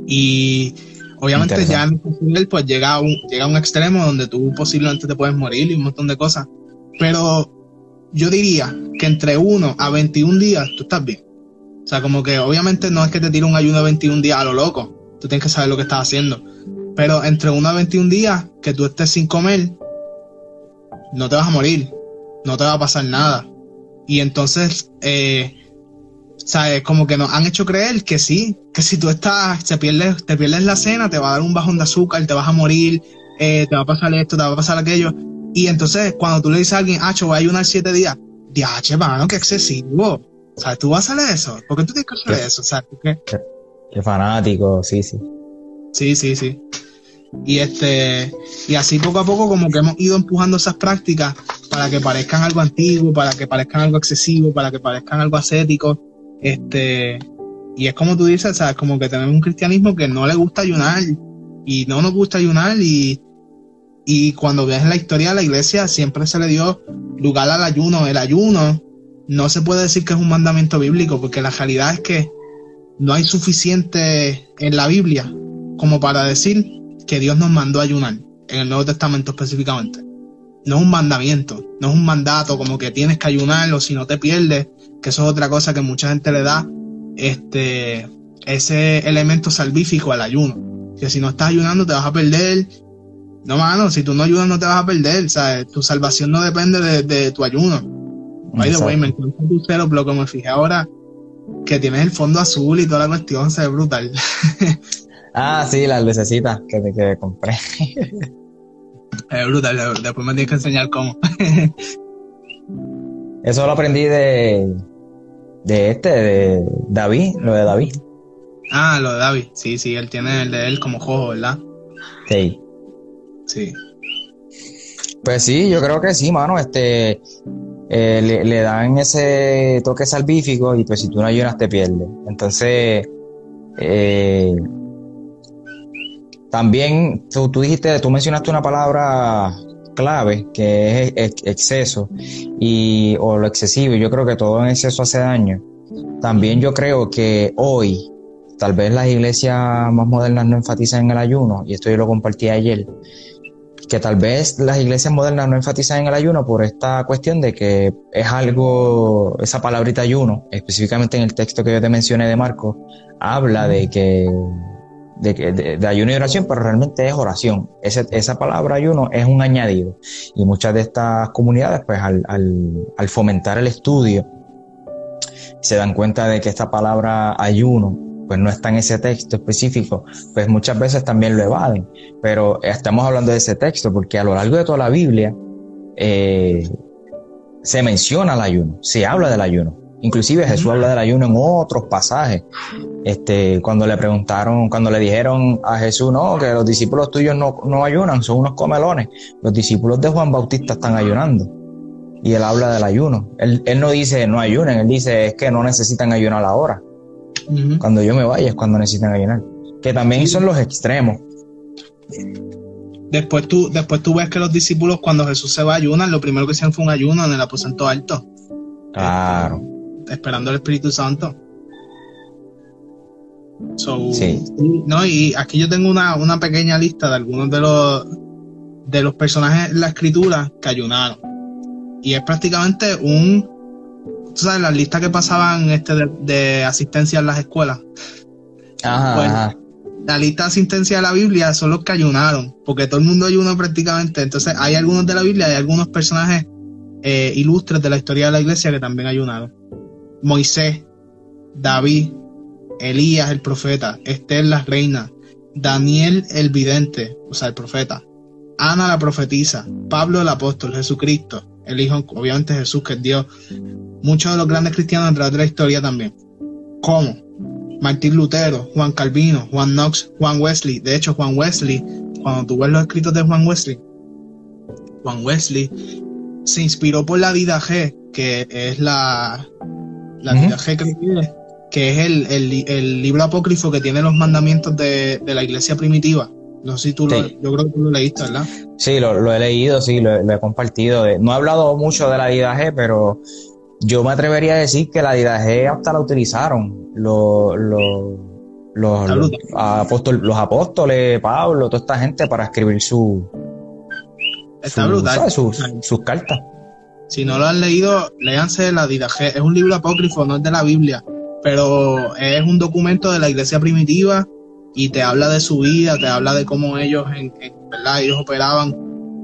Y obviamente ya en pues llega a, un, llega a un extremo donde tú posiblemente te puedes morir y un montón de cosas. Pero yo diría que entre 1 a 21 días tú estás bien. O sea, como que obviamente no es que te tire un ayuno de 21 días a lo loco. Tú tienes que saber lo que estás haciendo. Pero entre 1 a 21 días que tú estés sin comer, no te vas a morir. No te va a pasar nada. Y entonces, eh, ¿sabes? Como que nos han hecho creer que sí, que si tú estás, te pierdes, te pierdes la cena, te va a dar un bajón de azúcar, te vas a morir, eh, te va a pasar esto, te va a pasar aquello. Y entonces, cuando tú le dices a alguien, ah, voy a ayunar siete días, diache, mano, qué excesivo. O sea, tú vas a hacer eso. ¿Por qué tú tienes que hacer eso? O sea, ¿qué? Qué, fanático, sí, sí. Sí, sí, sí. Y este, y así poco a poco como que hemos ido empujando esas prácticas para que parezcan algo antiguo, para que parezcan algo excesivo, para que parezcan algo ascético. Este, y es como tú dices, ¿sabes? Como que tenemos un cristianismo que no le gusta ayunar y no nos gusta ayunar y, y cuando ves la historia de la iglesia siempre se le dio lugar al ayuno. El ayuno no se puede decir que es un mandamiento bíblico, porque la realidad es que no hay suficiente en la Biblia como para decir que Dios nos mandó ayunar, en el Nuevo Testamento específicamente. No es un mandamiento, no es un mandato como que tienes que ayunar o si no te pierdes, que eso es otra cosa que mucha gente le da, este, ese elemento salvífico al ayuno. Que si no estás ayunando te vas a perder. No, mano, si tú no ayudas no te vas a perder. O sea, tu salvación no depende de, de tu ayuno By the way, me encanta tu cero, pero como me fijé ahora que tienes el fondo azul y toda la cuestión, se ve brutal. ah, sí, las lucecitas que, que compré. es brutal, después me tienes que enseñar cómo. Eso lo aprendí de, de este, de David, lo de David. Ah, lo de David, sí, sí, él tiene el de él como jojo, ¿verdad? Sí. Sí. Pues sí, yo creo que sí, mano. Este, eh, le, dan ese toque salvífico y pues si tú no ayunas te pierdes. Entonces, eh, también tú, dijiste, tú mencionaste una palabra clave, que es exceso y o lo excesivo. Yo creo que todo en exceso hace daño. También yo creo que hoy, tal vez las iglesias más modernas no enfatizan en el ayuno, y esto yo lo compartí ayer, que tal vez las iglesias modernas no enfatizan en el ayuno por esta cuestión de que es algo, esa palabrita ayuno, específicamente en el texto que yo te mencioné de Marco, habla de que de, de, ayuno y oración, pero realmente es oración. esa palabra ayuno es un añadido. Y muchas de estas comunidades, pues al, al, fomentar el estudio, se dan cuenta de que esta palabra ayuno, pues no está en ese texto específico, pues muchas veces también lo evaden. Pero estamos hablando de ese texto porque a lo largo de toda la Biblia eh, se menciona el ayuno, se habla del ayuno. Inclusive Jesús habla del ayuno en otros pasajes. Este, cuando le preguntaron, cuando le dijeron a Jesús, no, que los discípulos tuyos no, no ayunan, son unos comelones. Los discípulos de Juan Bautista están ayunando. Y él habla del ayuno. Él, él no dice no ayunen, él dice es que no necesitan ayunar ahora. Cuando yo me vaya es cuando necesitan ayunar. Que también son los extremos. Después tú, después tú ves que los discípulos cuando Jesús se va a ayunar, lo primero que hicieron fue un ayuno en el aposento alto. Claro esperando el Espíritu Santo. sí. No, y aquí yo tengo una, una, pequeña lista de algunos de los de los personajes en la escritura que ayunaron. Y es prácticamente un tú sabes, las listas que pasaban este de, asistencia en las escuelas. Ajá, La lista de asistencia de la Biblia son los que ayunaron, porque todo el mundo ayunó prácticamente. Entonces hay algunos de la Biblia, hay algunos personajes eh, ilustres de la historia de la iglesia que también ayunaron. Moisés, David, Elías el profeta, Esther la reina, Daniel el vidente, o sea, el profeta, Ana la profetisa, Pablo el apóstol, Jesucristo, el Hijo, obviamente Jesús que es Dios, muchos de los grandes cristianos a de la historia también. ¿Cómo? Martín Lutero, Juan Calvino, Juan Knox, Juan Wesley. De hecho, Juan Wesley, cuando tú ves los escritos de Juan Wesley, Juan Wesley se inspiró por la vida G, que es la, la que es el, el, libro apócrifo que tiene los mandamientos de, la iglesia primitiva. No sé si tú lo, yo creo que tú lo leíste, ¿verdad? Sí, lo, he leído, sí, lo, he compartido. No he hablado mucho de la G, pero yo me atrevería a decir que la G hasta la utilizaron los, los, los, apóstoles, Pablo, toda esta gente para escribir su, Está brutal. sus cartas. Si no lo han leído, léanse la Didaje. Es un libro apócrifo, no es de la Biblia, pero es un documento de la iglesia primitiva y te habla de su vida, te habla de cómo ellos, en, ¿verdad? ellos operaban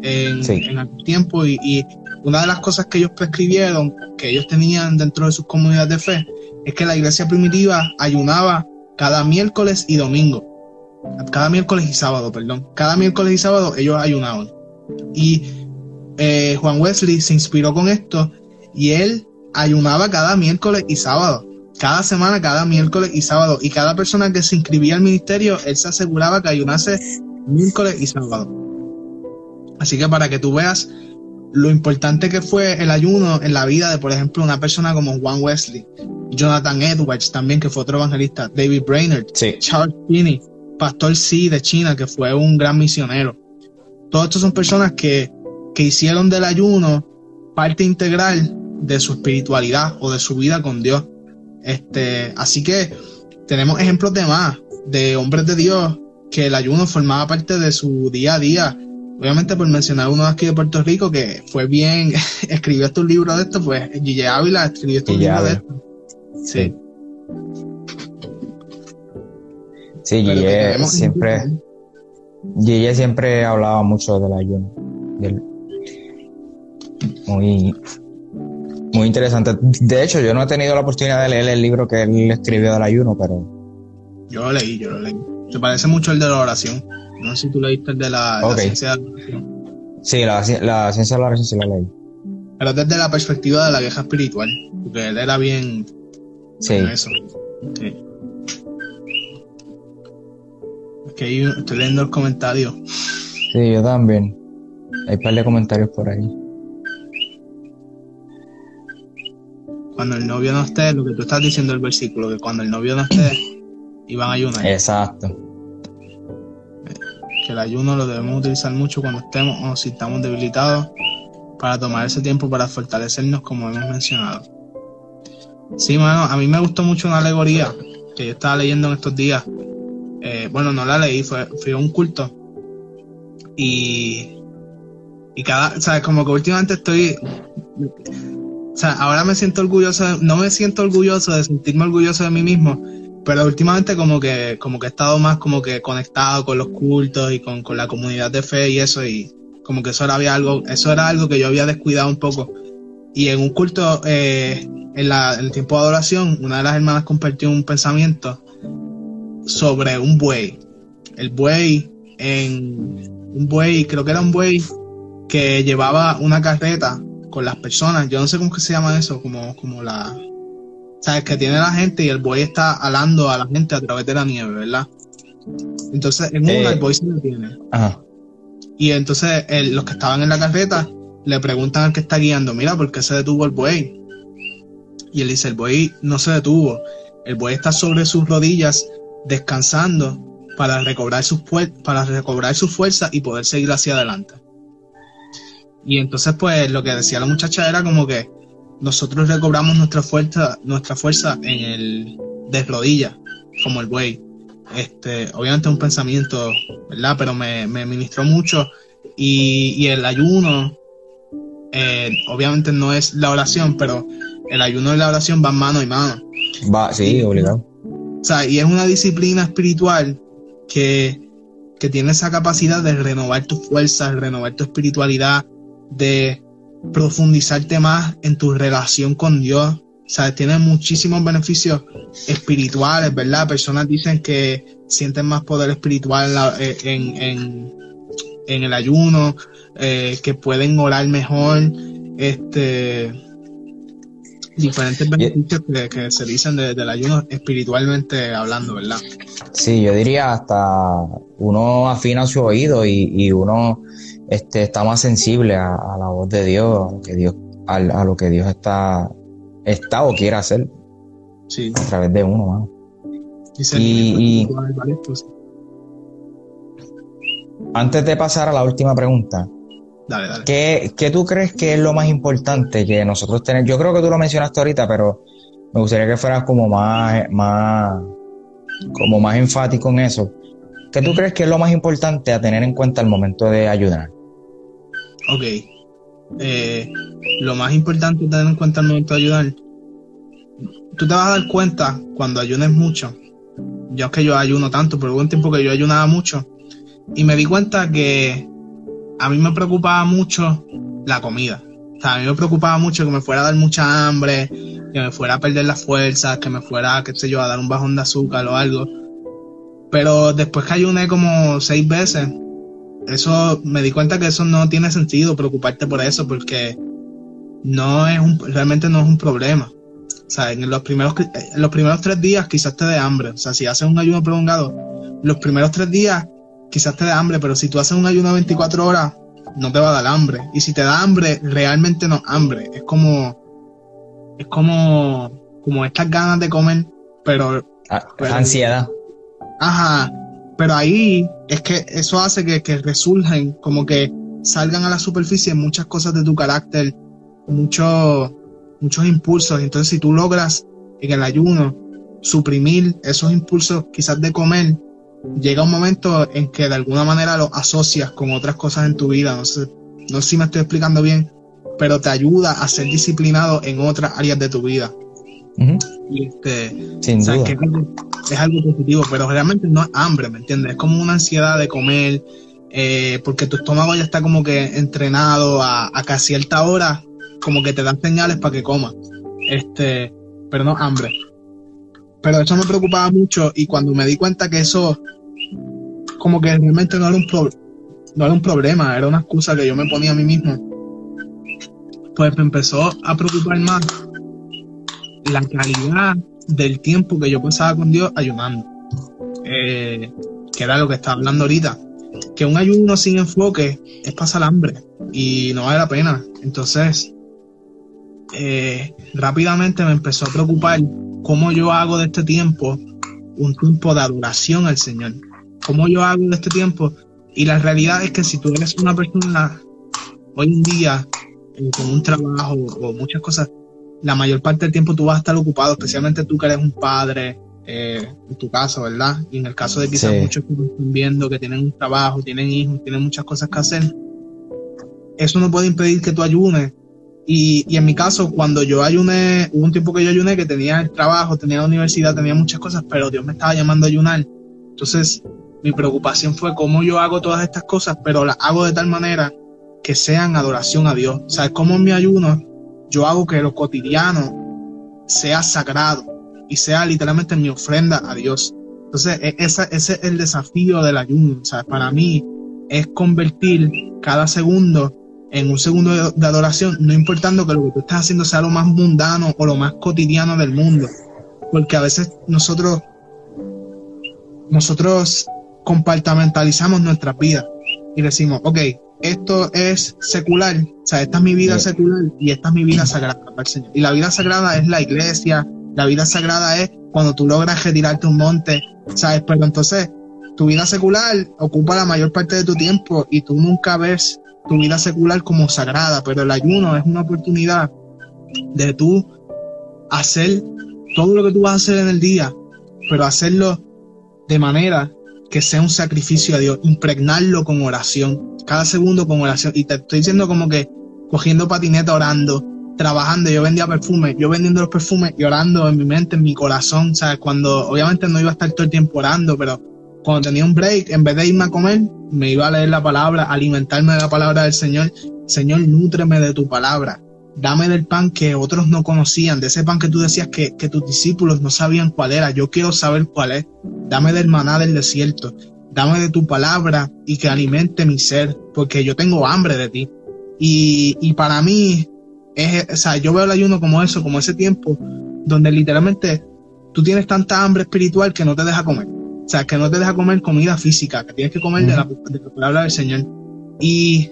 en, en aquel tiempo y, y, una de las cosas que ellos prescribieron, que ellos tenían dentro de sus comunidades de fe, es que la iglesia primitiva ayunaba cada miércoles y domingo. Cada miércoles y sábado, perdón. Cada miércoles y sábado ellos ayunaban. Y eh, Juan Wesley se inspiró con esto y él ayunaba cada miércoles y sábado. Cada semana, cada miércoles y sábado. Y cada persona que se inscribía al ministerio, él se aseguraba que ayunase miércoles y sábado. Así que para que tú veas lo importante que fue el ayuno en la vida de, por ejemplo, una persona como Juan Wesley, Jonathan Edwards también, que fue otro evangelista, David Brainerd, Charles Finney, Pastor C de China, que fue un gran misionero. Todos estos son personas que que hicieron del ayuno parte integral de su espiritualidad o de su vida con Dios. Este, así que tenemos ejemplos de más, de hombres de Dios, que el ayuno formaba parte de su día a día. Obviamente, por mencionar uno aquí de Puerto Rico que fue bien, escribió estos libros de esto, pues Gille Ávila escribió estos libros de esto. Sí. Sí, Gille siempre, Gille siempre hablaba mucho del ayuno, del, muy, muy interesante. De hecho, yo no he tenido la oportunidad de leer el libro que él escribió del ayuno, pero. Yo lo leí, yo lo leí. Se parece mucho el de la oración. No sé si tú leíste el de la, ciencia de la oración. Sí, la, ciencia de la oración sí la leí. Pero desde la perspectiva de la vieja espiritual, porque él era bien. Sí. Eso. Sí. Es que estoy leyendo el comentario. Sí, yo también. Hay un par de comentarios por ahí. Cuando el novio no esté, lo que tú estás diciendo el versículo, que cuando el novio no esté, iban a ayunar. Exacto. que el ayuno lo debemos utilizar mucho cuando estemos o si estamos debilitados para tomar ese tiempo para fortalecernos como hemos mencionado. Sí, mano, a mí me gustó mucho una alegoría que yo estaba leyendo en estos días. Eh, bueno, no la leí, fue, fue un culto. Y, y cada, sabes, como que últimamente estoy, o sea, ahora me siento orgulloso, no me siento orgulloso de sentirme orgulloso de mí mismo, pero últimamente como que, como que he estado más como que conectado con los cultos y con, con la comunidad de fe y eso, y como que eso era, había algo, eso era algo que yo había descuidado un poco. Y en un culto, eh, en, la, en el tiempo de adoración, una de las hermanas compartió un pensamiento sobre un buey. El buey en un buey, creo que era un buey que llevaba una carreta con las personas. Yo no sé cómo que se llama eso, como, como la. ¿Sabes? Que tiene la gente y el buey está alando a la gente a través de la nieve, ¿verdad? Entonces, en una, Eh, el buey se detiene. Ajá. Y entonces, el- los que estaban en la carreta le preguntan al que está guiando: Mira, ¿por qué se detuvo el buey? Y él dice: El buey no se detuvo. El buey está sobre sus rodillas, descansando para recobrar sus, para recobrar su fuerza y poder seguir hacia adelante. Y entonces, pues, lo que decía la muchacha era como que nosotros recobramos nuestra fuerza, nuestra fuerza en el de rodillas, como el buey. Este, obviamente es un pensamiento, ¿verdad? Pero me, me ministró mucho. Y, y el ayuno, eh, obviamente no es la oración, pero el ayuno y la oración van mano y mano. Va, sí, obligado. O sea, y es una disciplina espiritual que, que tiene esa capacidad de renovar tus fuerzas, renovar tu espiritualidad, de profundizarte más en tu relación con Dios. O sea, tiene muchísimos beneficios espirituales, ¿verdad? Personas dicen que sienten más poder espiritual en, eh, en, en- en el ayuno, eh, que pueden orar mejor, este diferentes beneficios que, que se dicen de- del ayuno espiritualmente hablando, ¿verdad? Sí, yo diría hasta uno afina su oído y, y uno este, está más sensible a, a la voz de Dios, a lo que Dios, a, a lo que Dios está, está o quiere hacer Sí. a través de uno, mano. Y- y- cosas. Antes de pasar a la última pregunta, Dale, dale. ¿qué, qué tú crees que es lo más importante que nosotros tenemos? Yo creo que tú lo mencionaste ahorita, pero me gustaría que fueras como más, más, como más enfático en eso. ¿Qué tú crees que es lo más importante a tener en cuenta al momento de ayudar? Ok. Eh, lo más importante es tener en cuenta al momento de ayudar. Tú te vas a dar cuenta cuando ayunes mucho. Yo es que yo ayuno tanto, pero hubo un tiempo que yo ayunaba mucho. Y me di cuenta que a mí me preocupaba mucho la comida. O sea, a mí me preocupaba mucho que me fuera a dar mucha hambre, que me fuera a perder las fuerzas, que me fuera, qué sé yo, a dar un bajón de azúcar o algo. Pero después que ayuné como seis veces, eso me di cuenta que eso no tiene sentido preocuparte por eso porque no es un realmente no es un problema. O sea en los primeros en los primeros tres días quizás te dé hambre. O sea si haces un ayuno prolongado los primeros tres días quizás te dé hambre pero si tú haces un ayuno de 24 horas no te va a dar hambre. Y si te da hambre realmente no hambre. Es como es como como estas ganas de comer pero Ah, Pero- ansiedad. Ajá, pero ahí es que eso hace que, que como que salgan a la superficie muchas cosas de tu carácter, muchos muchos impulsos. Entonces, si tú logras en el ayuno suprimir esos impulsos quizás de comer, llega un momento en que de alguna manera los asocias con otras cosas en tu vida. No sé, no sé si me estoy explicando bien, pero te ayuda a ser disciplinado en otras áreas de tu vida. Y este, Sin o sea, duda. que es algo, es algo positivo, pero realmente no es hambre, ¿me entiendes? Es como una ansiedad de comer, eh, porque tu estómago ya está como que entrenado a, a que a cierta hora, como que te dan señales para que comas. Este, pero no hambre. Pero eso me preocupaba mucho y cuando me di cuenta que eso, como que realmente no era un, pro- no era un problema, era una excusa que yo me ponía a mí mismo, pues me empezó a preocupar más la calidad del tiempo que yo pasaba con Dios ayunando. Eh, que era lo que estaba hablando ahorita. Que un ayuno sin enfoque es pasar hambre y no vale la pena. Entonces, eh, rápidamente me empezó a preocupar cómo yo hago de este tiempo un tiempo de adoración al Señor. Cómo yo hago de este tiempo Y la realidad es que si tú eres una persona hoy en día eh, con un trabajo o muchas cosas, la mayor parte del tiempo tú vas a estar ocupado, especialmente tú que eres un padre, eh, en tu caso, ¿verdad? Y en el caso de quizás muchos que están viendo que tienen un trabajo, tienen hijos, tienen muchas cosas que hacer, eso no puede impedir que tú ayunes. Y, y en mi caso, cuando yo ayuné, hubo un tiempo que yo ayuné, que tenía el trabajo, tenía la universidad, tenía muchas cosas, pero Dios me estaba llamando a ayunar. Entonces, mi preocupación fue cómo yo hago todas estas cosas, pero las hago de tal manera que sean adoración a Dios. O sea, cómo en mi ayuno yo hago que lo cotidiano sea sagrado y sea literalmente mi ofrenda a Dios. Entonces, e, ese, ese es el desafío del ayuno. Sea, para mí es convertir cada segundo en un segundo de, adoración, no importando que lo que tú estás haciendo sea lo más mundano o lo más cotidiano del mundo. Porque a veces nosotros, nosotros compartamentalizamos nuestras vidas y decimos, ok, esto es secular, o sea, esta es mi vida secular y esta es mi vida sagrada para el Señor. Y la vida sagrada es la iglesia, la vida sagrada es cuando tú logras retirarte un monte, ¿sabes? Pero entonces tu vida secular ocupa la mayor parte de tu tiempo y tú nunca ves tu vida secular como sagrada, pero el ayuno es una oportunidad de tú hacer todo lo que tú vas a hacer en el día, pero hacerlo de manera que sea un sacrificio a Dios, impregnarlo con oración, cada segundo con oración. Y te estoy diciendo como que cogiendo patineta orando, trabajando, yo vendía perfumes, yo vendiendo los perfumes y orando en mi mente, en mi corazón, ¿sabes? Cuando obviamente no iba a estar todo el tiempo orando, pero cuando tenía un break, en vez de irme a comer, me iba a leer la palabra, alimentarme de la palabra del Señor. Señor, nútreme de tu palabra dame del pan que otros no conocían, de ese pan que tú decías que, tus discípulos no sabían cuál era, yo quiero saber cuál es, dame del maná del desierto, dame de tu palabra y que alimente mi ser, porque yo tengo hambre de ti. Y, y para mí, es, o sea, yo veo el ayuno como eso, como ese tiempo donde literalmente tú tienes tanta hambre espiritual que no te deja comer. O sea, que no te deja comer comida física, que tienes que comer de, la, de la palabra del Señor. Y,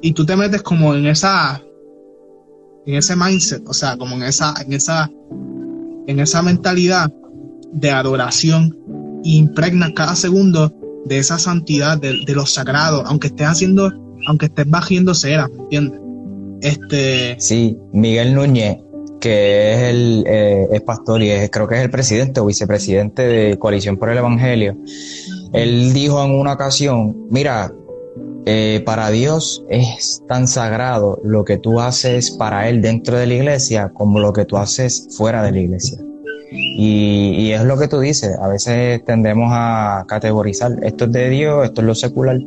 y tú te metes como en esa en ese mindset, o sea, como en esa, en esa, en esa mentalidad de adoración, impregna cada segundo de esa santidad, de, de lo sagrado, aunque estés haciendo, aunque estés bajando cera, ¿me entiendes? Este. Sí, Miguel Núñez, que es el eh, es pastor y es, creo que es el presidente o vicepresidente de Coalición por el Evangelio. Él dijo en una ocasión, mira, eh, para Dios es tan sagrado lo que tú haces para Él dentro de la iglesia como lo que tú haces fuera de la iglesia. Y, es lo que tú dices, a veces tendemos a categorizar, esto es de Dios, esto es lo secular,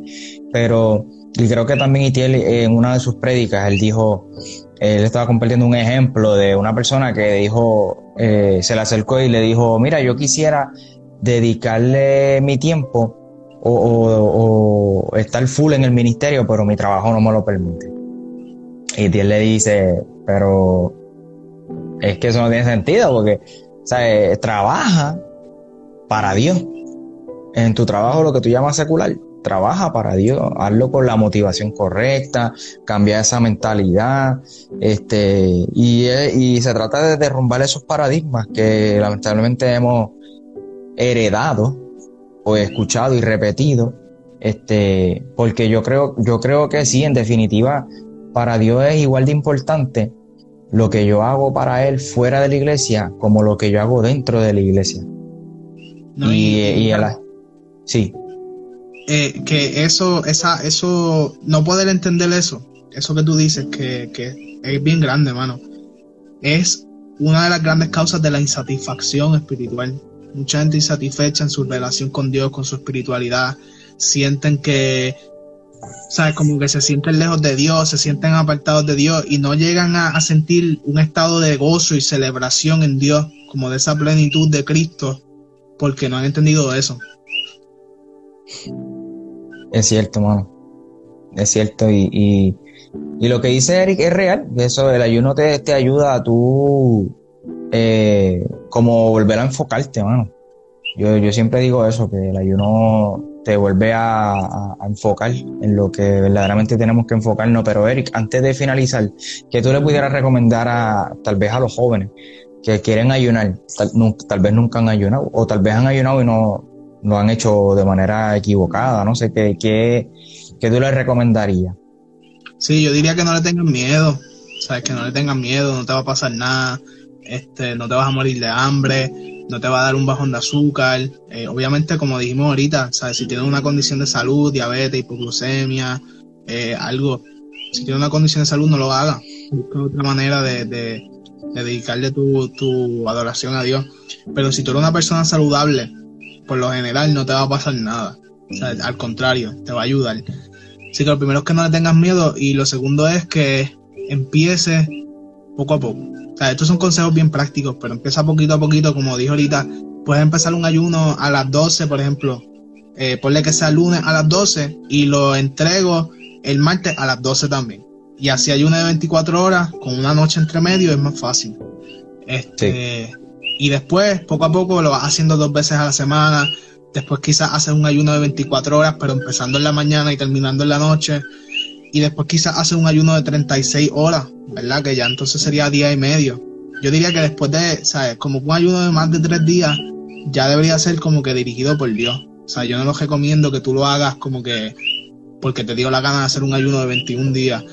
pero y creo que también Itiel en una de sus prédicas, él dijo, él estaba compartiendo un ejemplo de una persona que dijo, eh, se le acercó y le dijo, mira, yo quisiera dedicarle mi tiempo o, estar full en el ministerio, pero mi trabajo no me lo permite. Y Dios le dice, pero es que eso no tiene sentido porque, o trabaja para Dios. En tu trabajo, lo que tú llamas secular, trabaja para Dios, hazlo con la motivación correcta, cambia esa mentalidad, este, y, y se trata de derrumbar esos paradigmas que lamentablemente hemos heredado o escuchado y repetido, este, porque yo creo, yo creo que sí, en definitiva, para Dios es igual de importante lo que yo hago para Él fuera de la iglesia como lo que yo hago dentro de la iglesia. y, y, sí. Eh, que eso, esa, eso, no poder entender eso, eso que tú dices, que, que es bien grande, hermano, es una de las grandes causas de la insatisfacción espiritual mucha gente insatisfecha en su relación con Dios, con su espiritualidad, sienten que, ¿sabes? Como que se sienten lejos de Dios, se sienten apartados de Dios y no llegan a, sentir un estado de gozo y celebración en Dios, como de esa plenitud de Cristo, porque no han entendido eso. Es cierto, mano. Es cierto. Y, y, lo que dice Eric es real. Eso, el ayuno te, te ayuda a tú eh, como volver a enfocarte, mano. Yo, yo siempre digo eso, que el ayuno te vuelve a, enfocar en lo que verdaderamente tenemos que enfocarnos. Pero Eric, antes de finalizar, ¿qué tú le pudieras recomendar a tal vez a los jóvenes que quieren ayunar? Tal, vez nunca han ayunado, o tal vez han ayunado y no, lo han hecho de manera equivocada. No sé qué, qué, qué tú les recomendarías. Sí, yo diría que no le tengan miedo. Sabes que no le tengan miedo, no te va a pasar nada, este, no te vas a morir de hambre, no te va a dar un bajón de azúcar. Eh, obviamente, como dijimos ahorita, sabes, si tienes una condición de salud, diabetes, hipoglucemia, eh, algo, si tienes una condición de salud, no lo hagas. Busca otra manera de, de, de dedicarle tu, tu adoración a Dios. Pero si tú eres una persona saludable, por lo general no te va a pasar nada. O sea, al contrario, te va a ayudar. Así que lo primero es que no le tengas miedo y lo segundo es que empieces poco a poco. O sea, estos son consejos bien prácticos, pero empieza poquito a poquito, como dije ahorita, puedes empezar un ayuno a las 12, por ejemplo. Eh, ponle que sea lunes a las 12 y lo entrego el martes a las 12 también. Y así ayuno de 24 horas con una noche entre medio es más fácil. Este, Y después, poco a poco, lo vas haciendo dos veces a la semana. Después quizás haces un ayuno de 24 horas, pero empezando en la mañana y terminando en la noche. Y después quizás haces un ayuno de 36 horas, ¿verdad? Que ya entonces sería día y medio. Yo diría que después de, ¿sabes? Como un ayuno de más de tres días, ya debería ser como que dirigido por Dios. O sea, yo no lo recomiendo que tú lo hagas como que porque te dio la gana de hacer un ayuno de 21 días.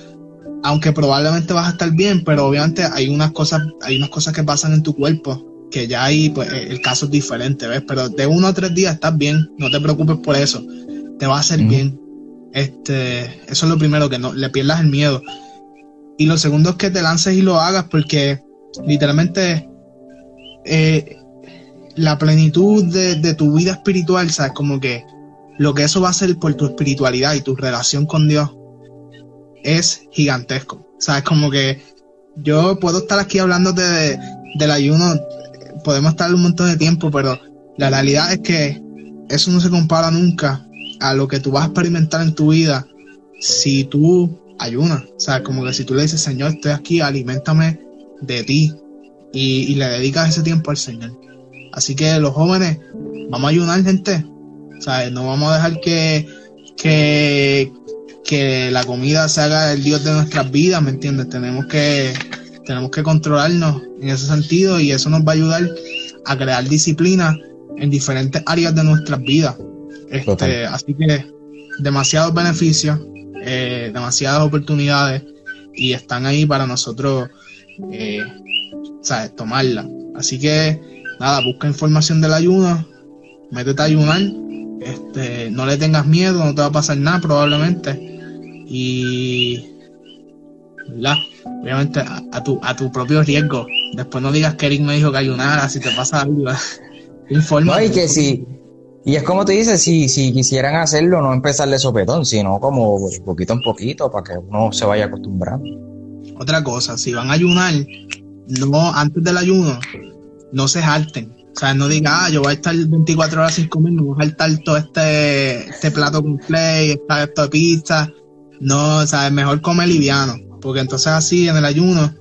Aunque probablemente vas a estar bien, pero obviamente hay unas cosas, hay unas cosas que pasan en tu cuerpo que ya ahí pues el caso es diferente, ¿ves? Pero de uno a tres días estás bien, no te preocupes por eso, te va a hacer bien. Este, eso es lo primero, que no le pierdas el miedo. Y lo segundo es que te lances y lo hagas porque literalmente eh, la plenitud de, de, tu vida espiritual, ¿sabes? Como que lo que eso va a hacer por tu espiritualidad y tu relación con Dios es gigantesco. ¿Sabes? Como que yo puedo estar aquí hablándote de, del ayuno, podemos estar un montón de tiempo, pero la realidad es que eso no se compara nunca a lo que tú vas a experimentar en tu vida si tú ayunas. O sea, como que si tú le dices, Señor, estoy aquí, alimentame de ti y, y le dedicas ese tiempo al Señor. Así que los jóvenes, vamos a ayunar, gente. O sea, no vamos a dejar que, que, que la comida se haga el Dios de nuestras vidas, ¿me entiendes? Tenemos que, tenemos que controlarnos en ese sentido y eso nos va a ayudar a crear disciplina en diferentes áreas de nuestras vidas. Este, así que demasiados beneficios, eh, demasiadas oportunidades y están ahí para nosotros eh, ¿sabes? tomarla. Así que nada, busca información del ayuno, métete a ayunar, este, no le tengas miedo, no te va a pasar nada probablemente. Y la, obviamente a, a, tu, a tu propio riesgo. Después no digas que Eric me dijo que ayunara, si te pasa algo, informa. No, y que si, y es como te dices, si, si quisieran hacerlo, no empezar de sopetón, sino como poquito en poquito para que uno se vaya acostumbrando. Otra cosa, si van a ayunar, no, antes del ayuno, no se jalten. O sea, no diga, ah, yo voy a estar 24 horas sin comer, me voy a jaltar todo este, este plato con play, esta, esta pizza. No, o sea, es mejor comer liviano, porque entonces así en el ayuno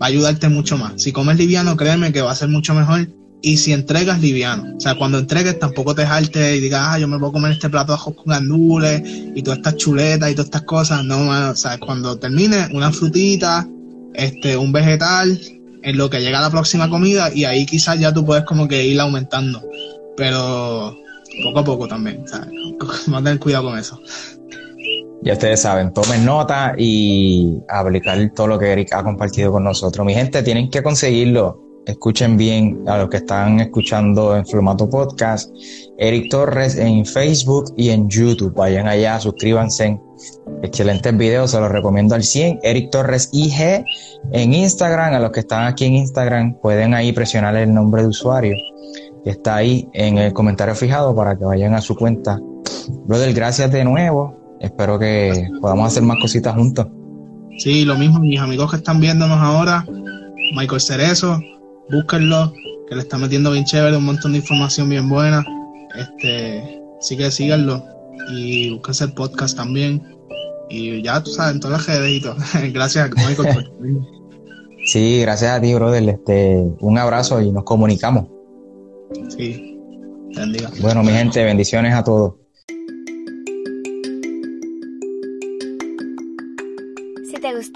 va a ayudarte mucho más. Si comes liviano, créeme que va a ser mucho mejor. Y si entregas liviano, o sea, cuando entregues tampoco te jaltes y digas, ah, yo me voy a comer este plato de ajos con gandules y todas estas chuletas y todas estas cosas. No, o sea, cuando termine, una frutita, este, un vegetal, en lo que llega la próxima comida y ahí quizás ya tú puedes como que ir aumentando. Pero poco a poco también, ¿sabes? A tener cuidado con eso. Ya ustedes saben, tomen nota y aplicar todo lo que Eric ha compartido con nosotros. Mi gente, tienen que conseguirlo. Escuchen bien a los que están escuchando en formato podcast. Eric Torres en Facebook y en YouTube. Vayan allá, suscríbanse. Excelentes videos, se los recomiendo al 100. Eric Torres IG en Instagram. A los que están aquí en Instagram pueden ahí presionar el nombre de usuario que está ahí en el comentario fijado para que vayan a su cuenta. Brother, gracias de nuevo. Espero que podamos hacer más cositas juntos. Sí, lo mismo, mis amigos que están viéndonos ahora, Michael Cerezo, búsquenlo, que le está metiendo bien chévere, un montón de información bien buena. Este, sí que síganlo y búsquense el podcast también. Y ya tú sabes, en todas las redes y todo. gracias, Michael. Por... sí, gracias a ti, brother. Este, un abrazo y nos comunicamos. Sí, bendiga. Bueno, mi gente, bendiciones a todos.